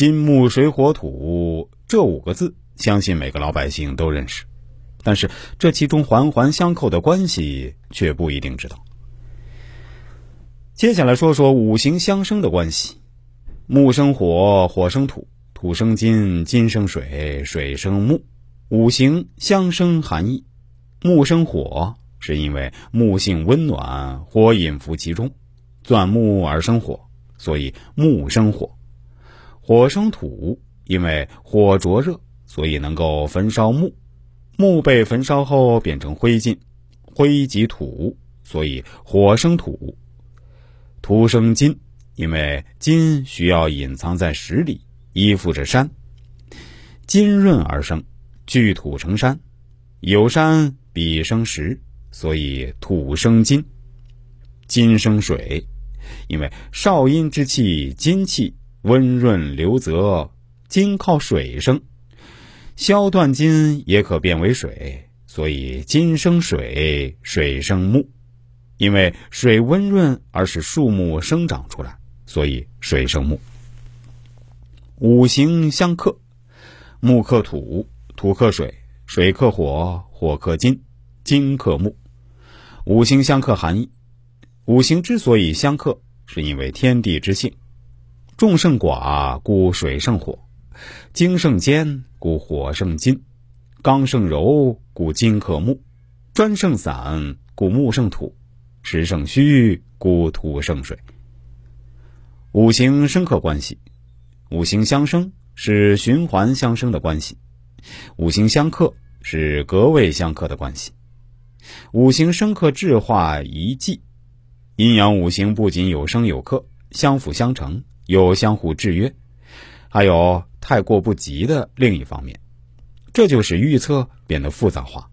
金木水火土这五个字，相信每个老百姓都认识，但是这其中环环相扣的关系却不一定知道。接下来说说五行相生的关系：木生火，火生土，土生金，金生水，水生木。五行相生含义：木生火，是因为木性温暖，火隐伏其中，钻木而生火，所以木生火；火生土，因为火灼热，所以能够焚烧木。木被焚烧后变成灰烬，灰即土，所以火生土。土生金，因为金需要隐藏在石里，依附着山，金润而生，聚土成山，有山必生石，所以土生金。金生水，因为少阴之气金气温润流泽，金靠水生，消断金也可变为水，所以金生水，水生木。因为水温润而使树木生长出来，所以水生木。五行相克，木克土，土克水，水克火，火克金，金克木。五行相克含义：五行之所以相克，是因为天地之性。众胜寡，故水胜火；精胜坚，故火胜金；刚胜柔，故金克木；专胜散，故木胜土。时胜虚，故土胜水。五行生克关系，五行相生是循环相生的关系，五行相克是格位相克的关系。五行生克制化一纪，阴阳五行不仅有生有克，相辅相成，有相互制约，还有太过不及的另一方面，这就使预测变得复杂化。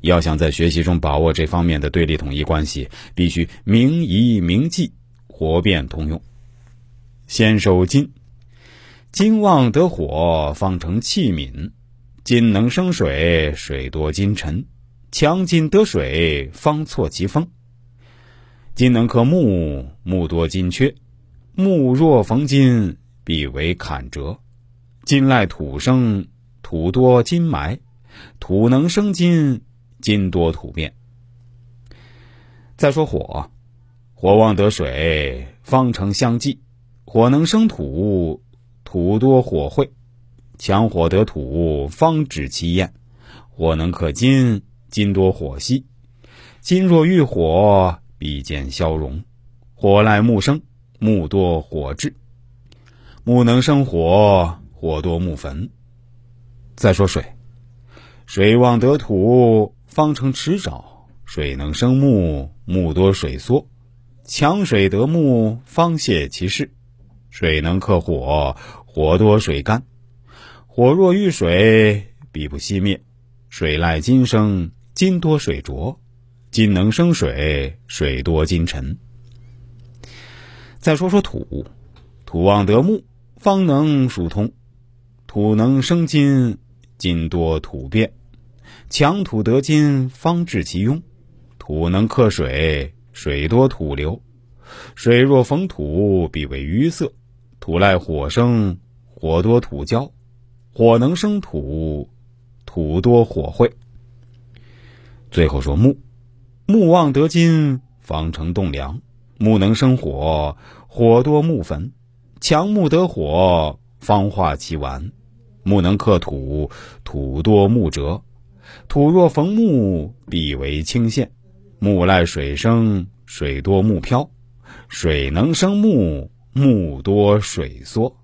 要想在学习中把握这方面的对立统一关系，必须明仪明记，活变通用。先收金，金旺得火，方成器皿；金能生水，水多金沉；强金得水，方错其锋。金能克木，木多金缺；木若逢金，必为坎折。金赖土生，土多金埋；土能生金。金多土变。再说火，火旺得水，方成相济；火能生土，土多火会，强火得土，方止其焰；火能克金，金多火息。金若遇火，必见消融。火赖木生，木多火炙。木能生火，火多木焚。再说水，水旺得土。方成池沼，水能生木，木多水缩；强水得木，方泄其势。水能克火，火多水干。火若遇水，必不熄灭。水赖金生，金多水浊。金能生水，水多金沉。再说说土，土旺得木，方能疏通。土能生金，金多土变。强土得金，方治其庸；土能克水，水多土流。水若逢土，必为淤塞。土赖火生，火多土焦。火能生土，土多火会。最后说木，木旺得金，方成栋梁。木能生火，火多木焚。强木得火，方化其完。木能克土，土多木折。土若逢木，必为清线；木赖水生，水多木漂；水能生木，木多水缩。